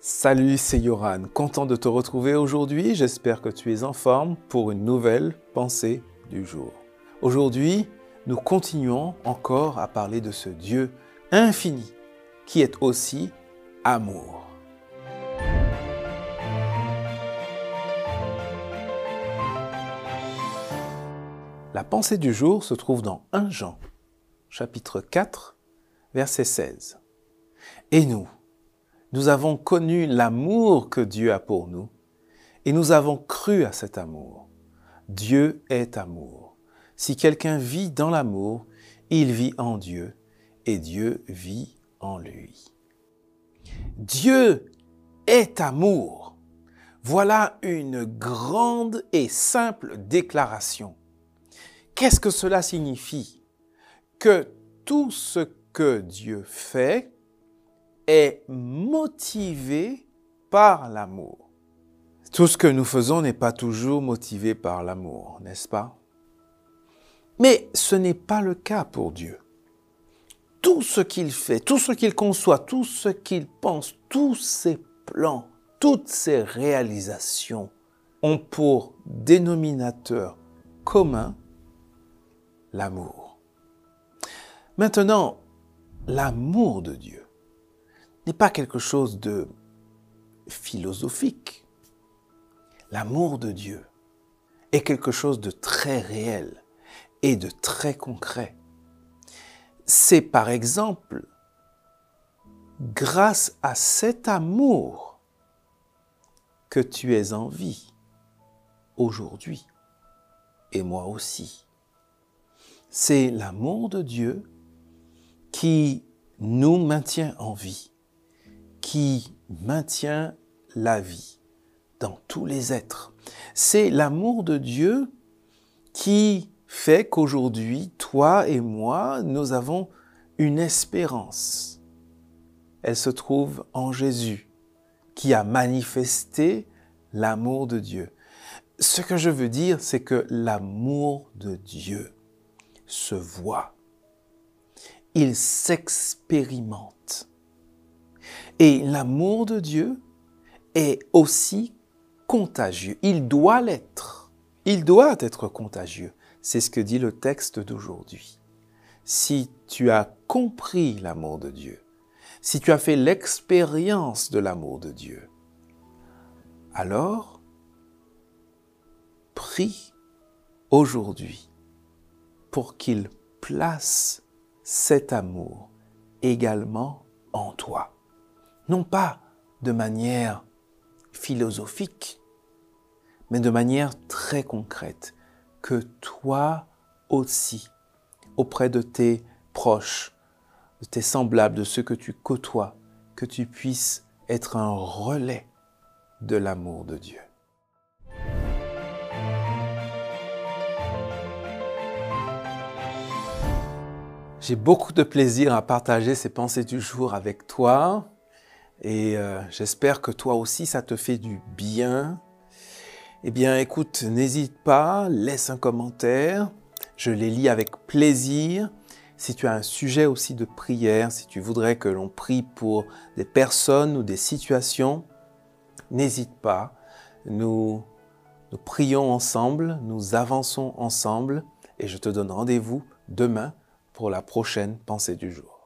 Salut, c'est Yoran, content de te retrouver aujourd'hui. J'espère que tu es en forme pour une nouvelle pensée du jour. Aujourd'hui, nous continuons encore à parler de ce Dieu infini qui est aussi amour. La pensée du jour se trouve dans 1 Jean, chapitre 4, verset 16. Et nous, nous avons connu l'amour que Dieu a pour nous et nous avons cru à cet amour. Dieu est amour. Si quelqu'un vit dans l'amour, il vit en Dieu et Dieu vit en lui. Dieu est amour. Voilà une grande et simple déclaration. Qu'est-ce que cela signifie? Que tout ce que Dieu fait est motivé par l'amour. Tout ce que nous faisons n'est pas toujours motivé par l'amour, n'est-ce pas? Mais ce n'est pas le cas pour Dieu. Tout ce qu'il fait, tout ce qu'il conçoit, tout ce qu'il pense, tous ses plans, toutes ses réalisations ont pour dénominateur commun l'amour. Maintenant, l'amour de Dieu n'est pas quelque chose de philosophique. L'amour de Dieu est quelque chose de très réel et de très concret. C'est par exemple grâce à cet amour que tu es en vie aujourd'hui et moi aussi. C'est l'amour de Dieu qui nous maintient en vie qui maintient la vie dans tous les êtres. C'est l'amour de Dieu qui fait qu'aujourd'hui, toi et moi, nous avons une espérance. Elle se trouve en Jésus, qui a manifesté l'amour de Dieu. Ce que je veux dire, c'est que l'amour de Dieu se voit. Il s'expérimente. Et l'amour de Dieu est aussi contagieux. Il doit l'être. Il doit être contagieux. C'est ce que dit le texte d'aujourd'hui. Si tu as compris l'amour de Dieu, si tu as fait l'expérience de l'amour de Dieu, alors prie aujourd'hui pour qu'il place cet amour également en toi non pas de manière philosophique, mais de manière très concrète, que toi aussi, auprès de tes proches, de tes semblables, de ceux que tu côtoies, que tu puisses être un relais de l'amour de Dieu. J'ai beaucoup de plaisir à partager ces pensées du jour avec toi. Et euh, j'espère que toi aussi, ça te fait du bien. Eh bien, écoute, n'hésite pas, laisse un commentaire. Je les lis avec plaisir. Si tu as un sujet aussi de prière, si tu voudrais que l'on prie pour des personnes ou des situations, n'hésite pas. Nous, nous prions ensemble, nous avançons ensemble et je te donne rendez-vous demain pour la prochaine pensée du jour.